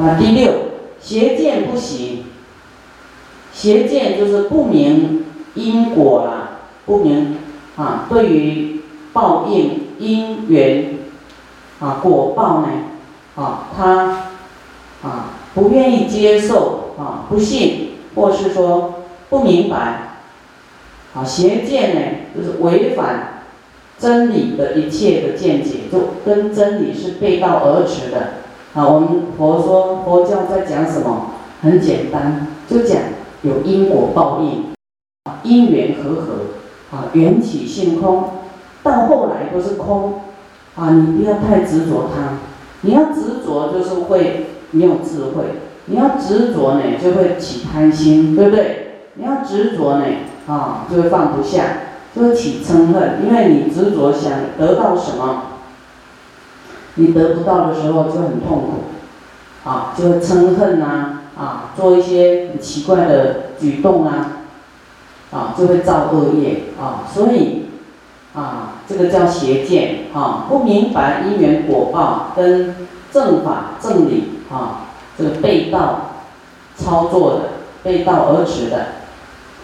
啊，第六，邪见不行。邪见就是不明因果啦，不明啊，对于报应因缘啊果报呢啊，他啊不愿意接受啊，不信或是说不明白啊，邪见呢就是违反真理的一切的见解，就跟真理是背道而驰的啊。我们佛说佛教在讲什么？很简单，就讲。有因果报应，因缘和合，啊，缘起性空，到后来都是空，啊，你不要太执着它，你要执着就是会没有智慧，你要执着呢就会起贪心，对不对？你要执着呢，啊，就会放不下，就会起嗔恨，因为你执着想得到什么，你得不到的时候就很痛苦，啊，就会嗔恨呐。啊，做一些很奇怪的举动啊，啊，就会造恶业啊，所以啊，这个叫邪见啊，不明白因缘果报跟正法正理啊，这个背道操作的，背道而驰的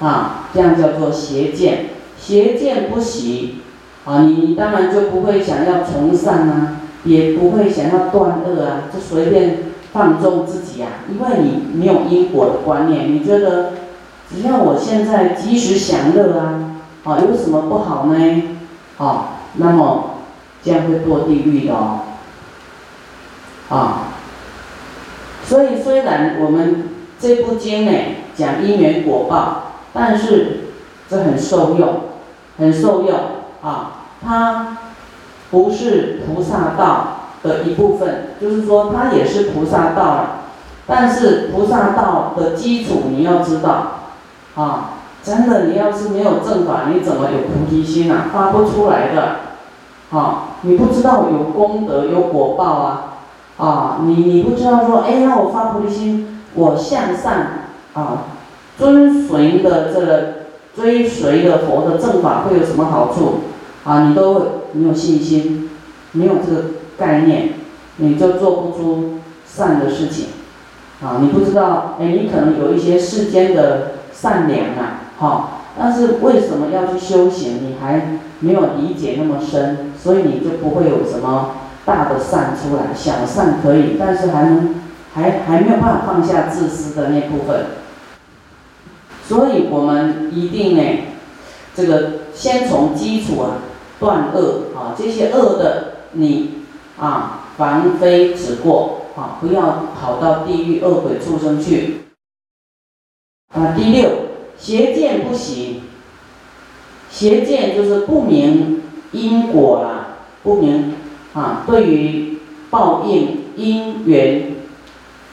啊，这样叫做邪见，邪见不习啊，你你当然就不会想要从善啊，也不会想要断恶啊，就随便。放纵自己啊，因为你没有因果的观念，你觉得只要我现在及时享乐啊，啊，有什么不好呢？啊，那么这样会堕地狱的哦，啊，所以虽然我们这部经呢讲因缘果报，但是这很受用，很受用啊，它不是菩萨道。的一部分，就是说它也是菩萨道了，但是菩萨道的基础你要知道，啊，真的你要是没有正法，你怎么有菩提心啊？发不出来的，啊，你不知道有功德有果报啊，啊，你你不知道说，哎，那我发菩提心，我向善啊，遵循的这个追随的佛的正法会有什么好处？啊，你都没有信心，没有这个。概念，你就做不出善的事情，啊，你不知道，哎，你可能有一些世间的善良啊，哈，但是为什么要去修行？你还没有理解那么深，所以你就不会有什么大的善出来。小善可以，但是还能还还没有办法放下自私的那部分，所以我们一定呢，这个先从基础啊断恶啊，这些恶的你。啊，凡非止过啊，不要跑到地狱恶鬼畜生去。啊，第六，邪见不行。邪见就是不明因果啦，不明啊，对于报应因缘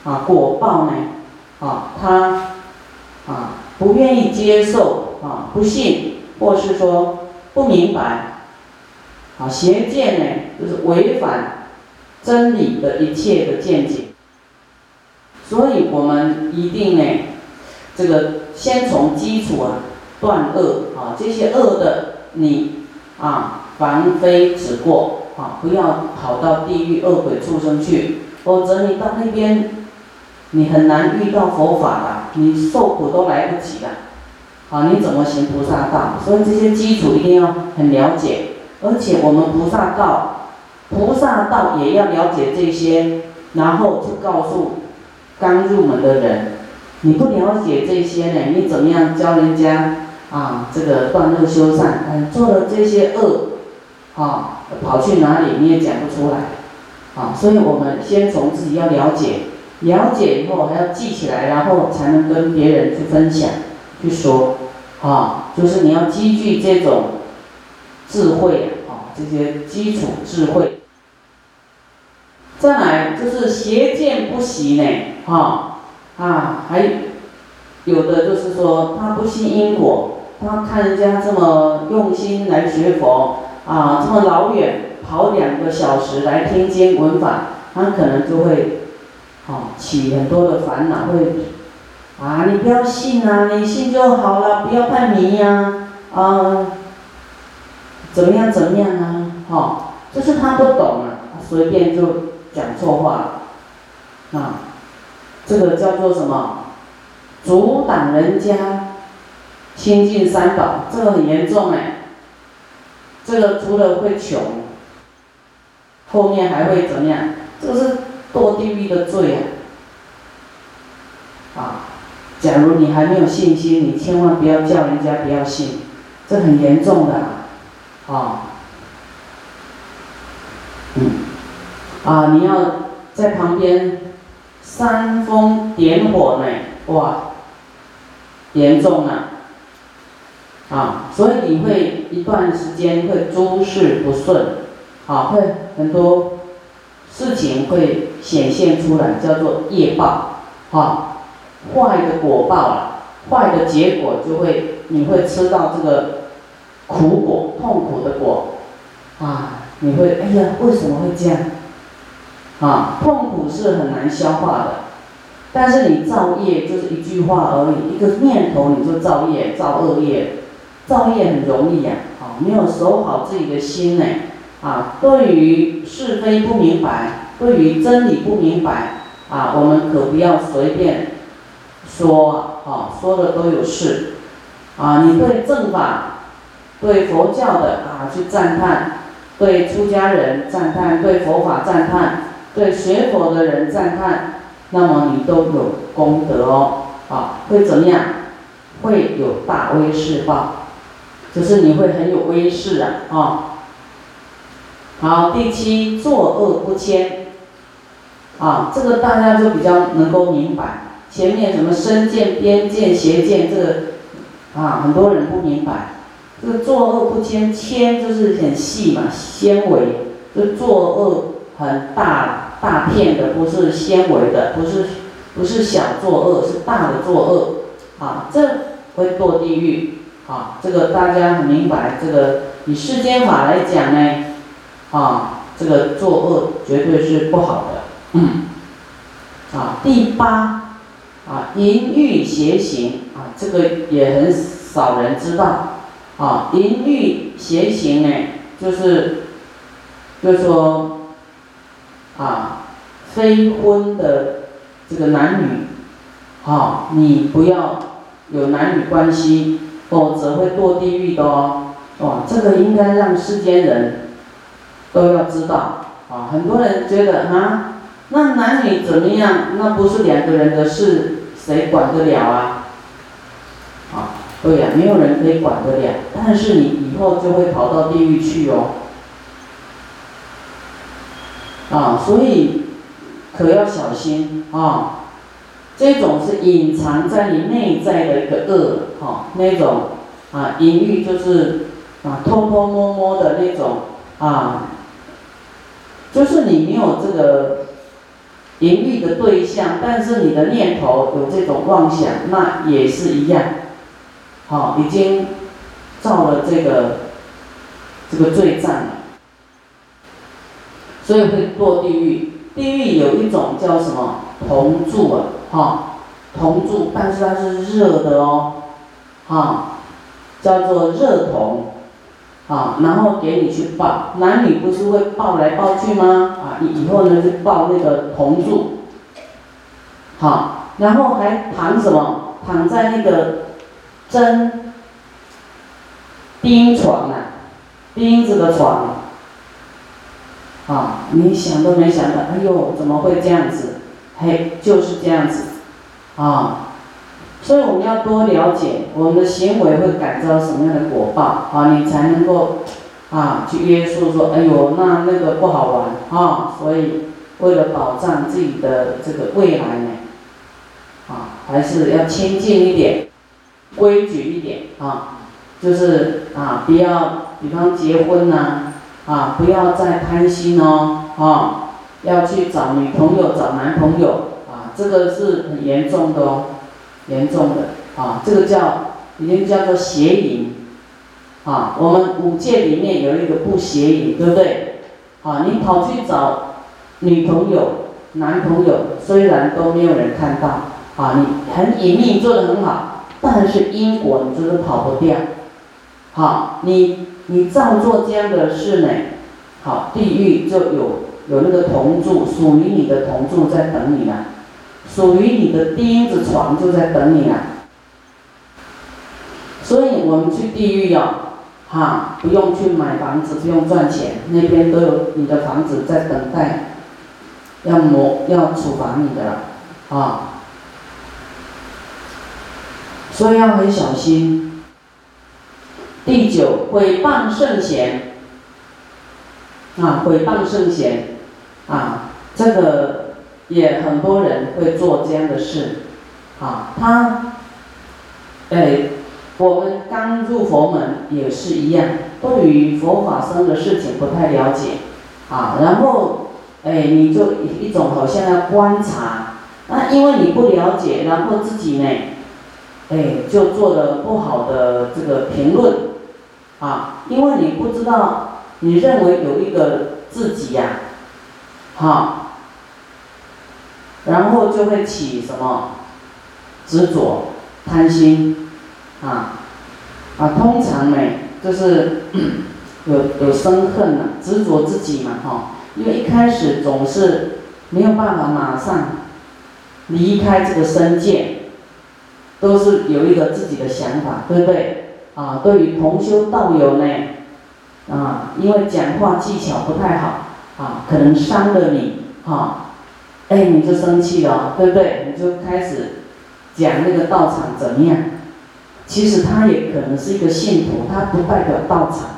啊果报呢啊，他啊不愿意接受啊，不信或是说不明白。啊，邪见呢，就是违反真理的一切的见解，所以我们一定呢，这个先从基础啊断恶啊，这些恶的你啊，凡非止过啊，不要跑到地狱恶鬼畜生去，否则你到那边，你很难遇到佛法的，你受苦都来不及了，啊，你怎么行菩萨道？所以这些基础一定要很了解。而且我们菩萨道，菩萨道也要了解这些，然后去告诉刚入门的人，你不了解这些呢，你怎么样教人家啊？这个断恶修善，嗯，做了这些恶，啊，跑去哪里你也讲不出来，啊，所以我们先从自己要了解，了解以后还要记起来，然后才能跟别人去分享，去说，啊，就是你要积聚这种智慧啊。这些基础智慧，再来就是邪见不习呢，哈啊，还有的就是说他不信因果，他看人家这么用心来学佛啊，这么老远跑两个小时来听经闻法，他可能就会啊起很多的烦恼，会啊你不要信啊，你信就好了，不要太迷呀啊。怎么样？怎么样啊？哈，就是他不懂啊，随便就讲错话了，啊，这个叫做什么？阻挡人家亲近三宝，这个很严重哎。这个除了会穷，后面还会怎么样？这个是堕地狱的罪啊！啊，假如你还没有信心，你千万不要叫人家不要信，这很严重的。啊嗯，啊，你要在旁边煽风点火呢，哇，严重啊！啊，所以你会一段时间会诸事不顺，啊，会很多事情会显现出来，叫做业报，啊，坏的果报了，坏的结果就会你会吃到这个苦果，痛苦的果，啊，你会哎呀，为什么会这样？啊，痛苦是很难消化的，但是你造业就是一句话而已，一个念头你就造业，造恶业。造业很容易呀，啊，没有守好自己的心呢，啊，对于是非不明白，对于真理不明白，啊，我们可不要随便说，啊，说的都有事，啊，你对正法，对佛教的啊去赞叹，对出家人赞叹，对佛法赞叹，对学佛的人赞叹，那么你都有功德哦，啊，会怎么样？会有大威势报。就是你会很有威势啊！啊，好，第七，作恶不迁，啊，这个大家就比较能够明白。前面什么身见、边见、邪见，这个啊，很多人不明白。这个作恶不迁，迁就是很细嘛，纤维，就作恶很大大片的，不是纤维的，不是不是小作恶，是大的作恶，啊，这会堕地狱。啊，这个大家很明白。这个以世间法来讲呢，啊，这个作恶绝对是不好的。嗯。啊，第八，啊，淫欲邪行啊，这个也很少人知道。啊，淫欲邪行呢，就是，就是说，啊，非婚的这个男女，啊，你不要有男女关系。否则会堕地狱的哦，哇，这个应该让世间人都要知道啊！很多人觉得啊，那男女怎么样？那不是两个人的事，谁管得了啊？对呀，没有人可以管得了。但是你以后就会跑到地狱去哦，啊，所以可要小心啊！这种是隐藏在你内在的一个恶，哈，那种啊，隐喻就是啊，偷偷摸摸的那种啊，就是你没有这个淫欲的对象，但是你的念头有这种妄想，那也是一样，好，已经造了这个这个罪障了，所以会堕地狱。地狱有一种叫什么铜柱啊？哈，铜柱，但是它是热的哦，哈，叫做热铜，啊，然后给你去抱，男女不是会抱来抱去吗？啊，以后呢就抱那个铜柱，好，然后还躺什么？躺在那个真钉床啊，钉子的床，啊，你想都没想到，哎呦，怎么会这样子？嘿，就是这样子，啊，所以我们要多了解我们的行为会感召什么样的果报，啊，你才能够，啊，去约束说，哎呦，那那个不好玩，啊，所以为了保障自己的这个未来呢，啊，还是要亲近一点，规矩一点，啊，就是啊，不要，比方结婚呐，啊，不要再贪心哦，啊。要去找女朋友、找男朋友啊，这个是很严重的哦，严重的啊，这个叫已经叫做邪淫啊。我们五戒里面有一个不邪淫，对不对？啊，你跑去找女朋友、男朋友，虽然都没有人看到啊，你很隐秘做的很好，但是因果你就是跑不掉。好，你你照做这样的事呢，好，地狱就有。有那个铜柱，属于你的铜柱在等你了，属于你的钉子床就在等你了。所以我们去地狱哦，哈，不用去买房子，不用赚钱，那边都有你的房子在等待，要磨要处罚你的了，啊。所以要很小心。第九，毁谤圣贤，啊，毁谤圣贤，啊，这个也很多人会做这样的事，啊，他，哎，我们刚入佛门也是一样，对于佛法僧的事情不太了解，啊，然后，哎，你就一种好像要观察，那因为你不了解，然后自己呢？哎，就做了不好的这个评论，啊，因为你不知道，你认为有一个自己呀，好，然后就会起什么执着、贪心，啊，啊，通常呢，就是 有有生恨了，执着自己嘛，哈，因为一开始总是没有办法马上离开这个身界。都是有一个自己的想法，对不对？啊，对于同修道友呢，啊，因为讲话技巧不太好，啊，可能伤了你，哈，哎，你就生气了，对不对？你就开始讲那个道场怎么样？其实他也可能是一个信徒，他不代表道场，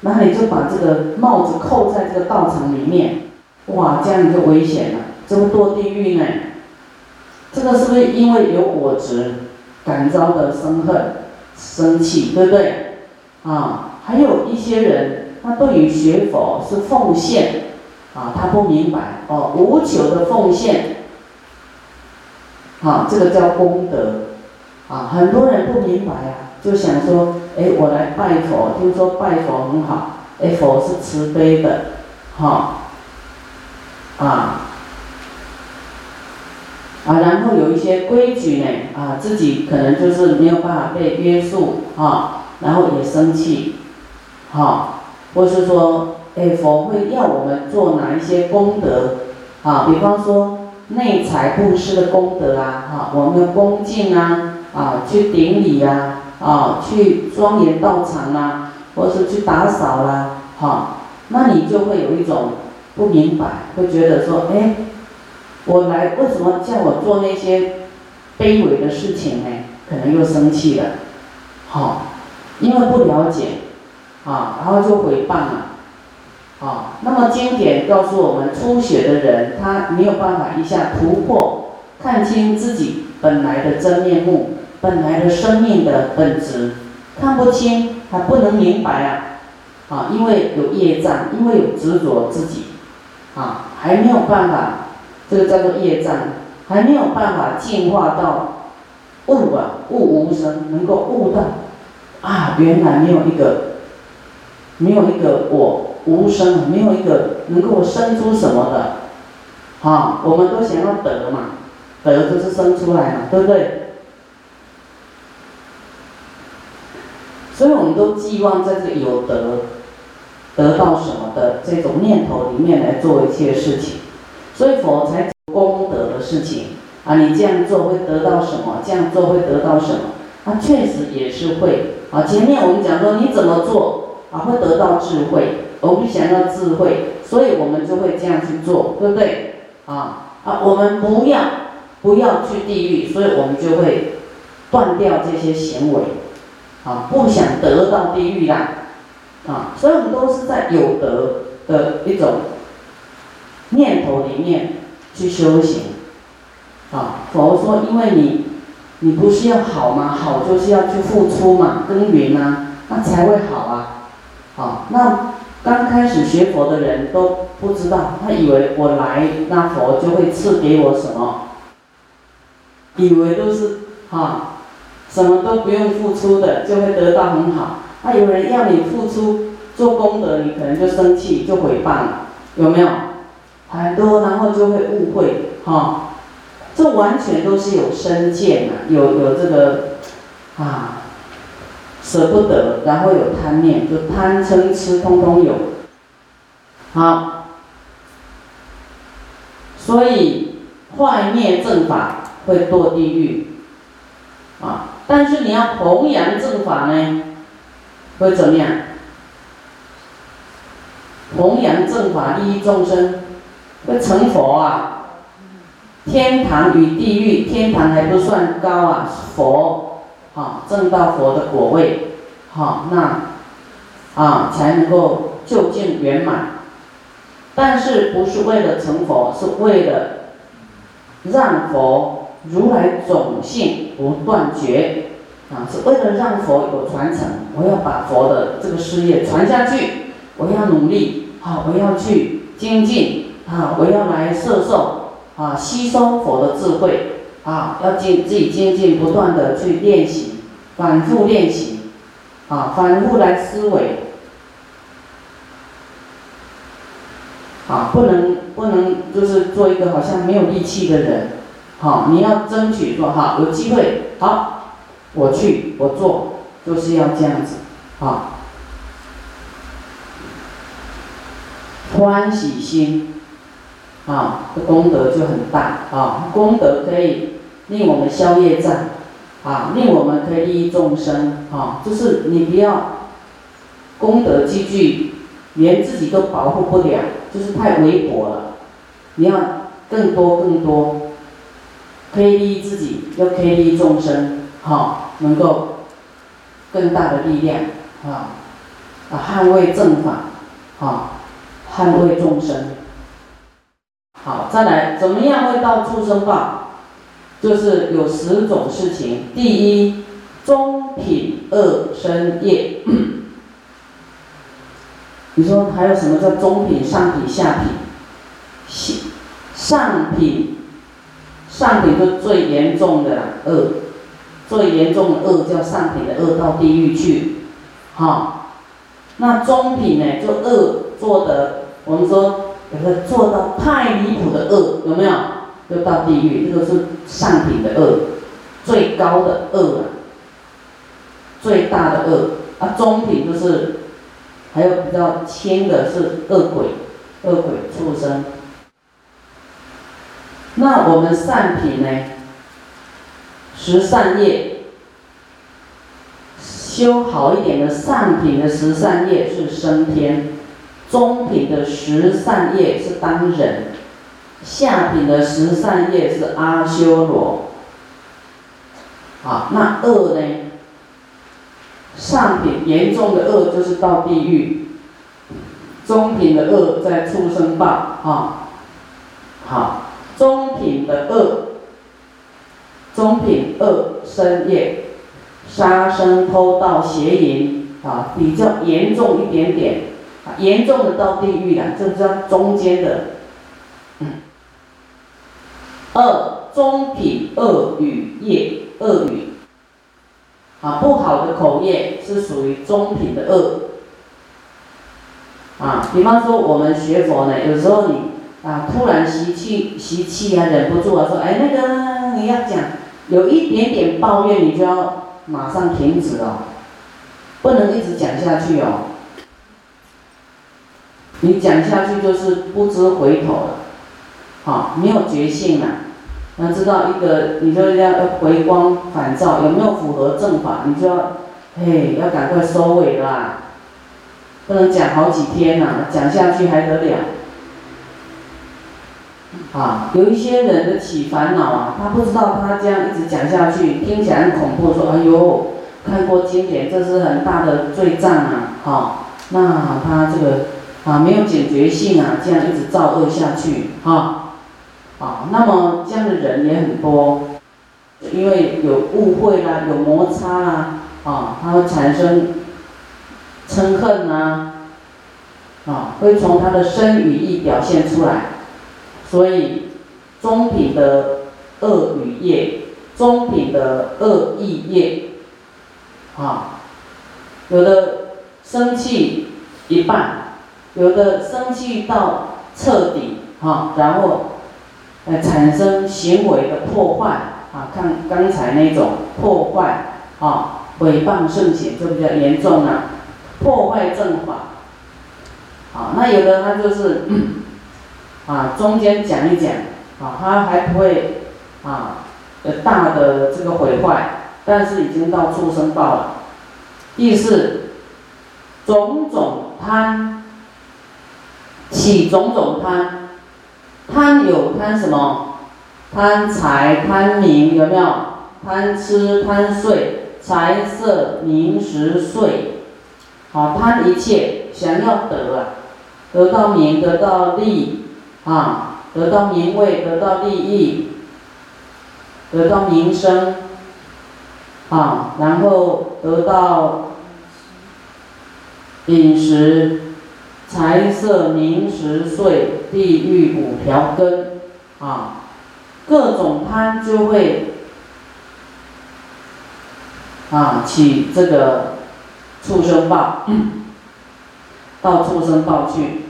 那你就把这个帽子扣在这个道场里面，哇，这样就危险了，这么多地狱呢？这个是不是因为有我执？感召的生恨、生气，对不对？啊，还有一些人，他对于学佛是奉献，啊，他不明白哦，无求的奉献，啊，这个叫功德，啊，很多人不明白啊，就想说，哎，我来拜佛，听说拜佛很好，哎，佛是慈悲的，哈，啊，啊然后有一些规矩呢，啊，自己可能就是没有办法被约束，啊，然后也生气，哈，或是说，哎，佛会要我们做哪一些功德，啊，比方说内财布施的功德啊，哈，我们的恭敬啊，啊，去顶礼呀，啊，去庄严道场啊，或是去打扫啦，哈，那你就会有一种不明白，会觉得说，哎。我来为什么叫我做那些卑微的事情呢？可能又生气了，好，因为不了解，啊，然后就回谤了，啊，那么经典告诉我们，初学的人他没有办法一下突破，看清自己本来的真面目，本来的生命的本质，看不清，他不能明白啊，啊，因为有业障，因为有执着自己，啊，还没有办法。这个叫做业障，还没有办法进化到悟啊，悟无生，能够悟到啊，原来没有一个，没有一个我无生，没有一个能够生出什么的，啊，我们都想要得嘛，得就是生出来嘛，对不对？所以我们都寄望在这个有得，得到什么的这种念头里面来做一些事情。所以佛才功德的事情啊，你这样做会得到什么？这样做会得到什么？啊，确实也是会啊。前面我们讲说你怎么做啊，会得到智慧。我们想要智慧，所以我们就会这样去做，对不对？啊啊，我们不要不要去地狱，所以我们就会断掉这些行为啊，不想得到地狱啦啊。所以我们都是在有德的一种。念头里面去修行，啊，佛说，因为你，你不是要好吗？好就是要去付出嘛，耕耘啊，那才会好啊，啊，那刚开始学佛的人都不知道，他以为我来，那佛就会赐给我什么，以为都是啊，什么都不用付出的就会得到很好，那有人要你付出做功德，你可能就生气就毁谤了，有没有？很多，然后就会误会，哈，这完全都是有身见啊，有有这个啊，舍不得，然后有贪念，就贪嗔痴通通有，好，所以坏灭正法会堕地狱，啊，但是你要弘扬正法呢，会怎么样？弘扬正法利益众生，会成佛啊！天堂与地狱，天堂还不算高啊，佛，啊，正到佛的果位，好，那，啊，才能够就近圆满。但是不是为了成佛，是为了让佛如来种性不断绝，啊，是为了让佛有传承。我要把佛的这个事业传下去，我要努力，好，我要去精进，啊，我要来摄受。啊，吸收佛的智慧啊，要进自己精进，不断的去练习，反复练习，啊，反复来思维，啊，不能不能就是做一个好像没有力气的人，好，你要争取说好有机会，好，我去我做，就是要这样子，啊，欢喜心。啊，这功德就很大啊！功德可以令我们消业障，啊，令我们可以利益众生啊！就是你不要功德积聚，连自己都保护不了，就是太微薄了。你要更多更多，可以利益自己，又可以利益众生，好，能够更大的力量啊！啊，捍卫正法，啊，捍卫众生。好，再来，怎么样会到畜生报？就是有十种事情。第一，中品恶生业。你说还有什么叫中品、上品、下品？上上品，上品就最严重的了恶，最严重的恶叫上品的恶到地狱去。好，那中品呢？就恶做的，我们说。有的做到太离谱的恶，有没有？就到地狱，这个是上品的恶，最高的恶啊，最大的恶啊。中品就是，还有比较轻的是恶鬼，恶鬼畜生。那我们善品呢？十善业，修好一点的善品的十善业是升天。中品的十善业是当人，下品的十善业是阿修罗。好，那恶呢？上品严重的恶就是到地狱，中品的恶在畜生道啊。好，中品的恶，中品恶生业，杀生偷盗邪淫啊，比较严重一点点。严重的到地狱了，这是中间的。二中品恶语业恶语，啊，不好的口业是属于中品的恶。啊，比方说我们学佛呢，有时候你啊突然习气习气啊，忍不住啊说，哎那个你要讲有一点点抱怨，你就要马上停止哦，不能一直讲下去哦。你讲下去就是不知回头了，好，没有觉性了。要知道一个，你就要要回光返照，有没有符合正法？你就要，嘿，要赶快收尾啦，不能讲好几天呐，讲下去还得了？啊，有一些人的起烦恼啊，他不知道他这样一直讲下去，听起来很恐怖，说哎呦，看过经典，这是很大的罪障啊，好，那他这个。啊，没有警觉性啊，这样一直造恶下去，哈，啊，那么这样的人也很多，因为有误会啦，有摩擦啦，啊，他会产生嗔恨呐，啊，会从他的身语意表现出来，所以中品的恶语业，中品的恶意业，啊，有的生气一半。有的生气到彻底，哈，然后，呃，产生行为的破坏，啊，看刚才那种破坏，啊，诽谤圣贤就比较严重了，破坏正法，啊，那有的他就是，啊，中间讲一讲，啊，它还不会啊，呃大的这个毁坏，但是已经到畜生道了。第四，种种贪，起种种贪，贪有贪什么？贪财、贪名，有没有？贪吃、贪睡，财色名食睡，好贪一切，想要得啊，得到名，得到利，啊，得到名位，得到利益，得到名声，啊，然后得到饮食、财色名食睡、地狱五条根，啊，各种贪就会啊起这个畜生报，到畜生报去，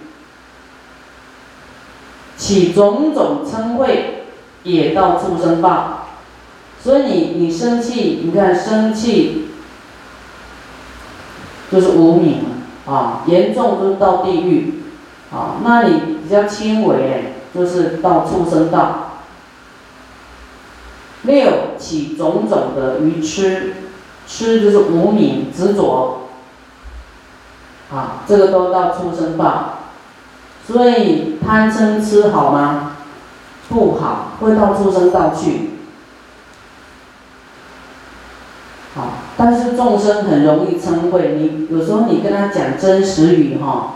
起种种嗔恚，也到畜生报。所以你你生气，你看生气就是无名啊，严重就是到地狱啊。那你比较轻微就是到畜生道。六起种种的愚痴，痴就是无名执着啊，这个都到畜生道。所以贪嗔痴好吗？不好，会到畜生道去。好，但是众生很容易称谓，你有时候你跟他讲真实语哈，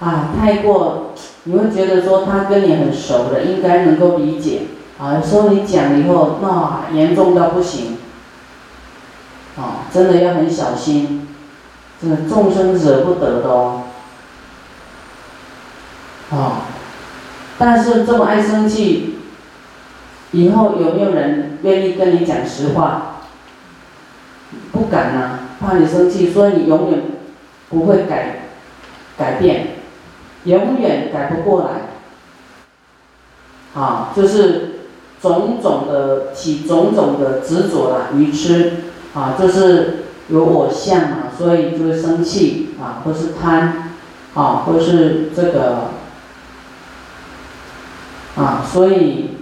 啊，太过，你会觉得说他跟你很熟的，应该能够理解。啊，有时候你讲了以后，那严重到不行，啊，真的要很小心，这个众生惹不得的哦。啊，但是这么爱生气，以后有没有人愿意跟你讲实话？敢呐，怕你生气，所以你永远不会改改变，永远改不过来。啊，就是种种的起种种的执着啦，愚痴啊，就是有我相嘛，所以就会生气啊，或是贪啊，或是这个啊，所以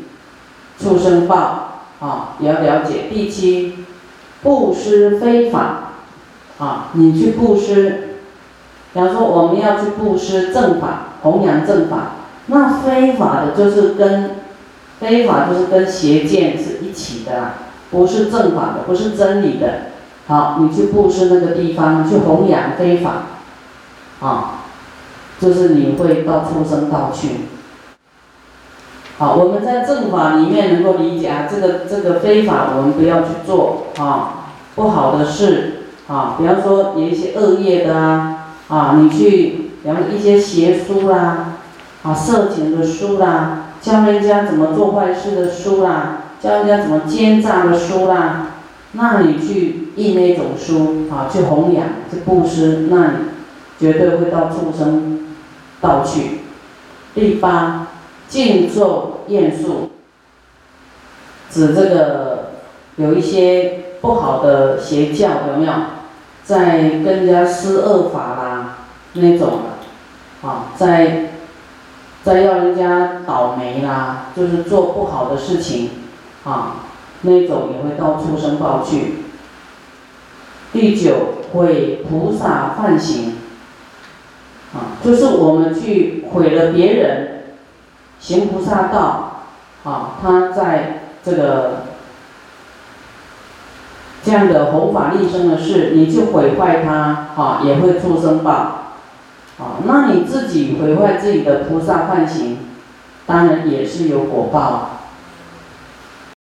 畜生报啊也要了解。第七。布施非法，啊，你去布施，比方说我们要去布施正法，弘扬正法，那非法的就是跟非法就是跟邪见是一起的，不是正法的，不是真理的。好，你去布施那个地方，去弘扬非法，啊，就是你会到畜生道去。好，我们在正法里面能够理解啊，这个这个非法我们不要去做啊，不好的事啊，比方说有一些恶业的啊，啊，你去，然后一些邪书啦，啊，色情的书啦，教人家怎么做坏事的书啦，教人家怎么奸诈的书啦，那你去印那种书啊，去弘扬，去布施，那你绝对会到畜生道去。第八。静坐厌术，指这个有一些不好的邪教有没有，在跟人家施恶法啦那种的，啊，在在要人家倒霉啦，就是做不好的事情，啊，那种也会到畜生报去。第九毁菩萨犯行，啊，就是我们去毁了别人。行菩萨道，啊，他在这个这样的弘法利生的事，你去毁坏他，啊，也会出生报，啊，那你自己毁坏自己的菩萨幻行，当然也是有果报。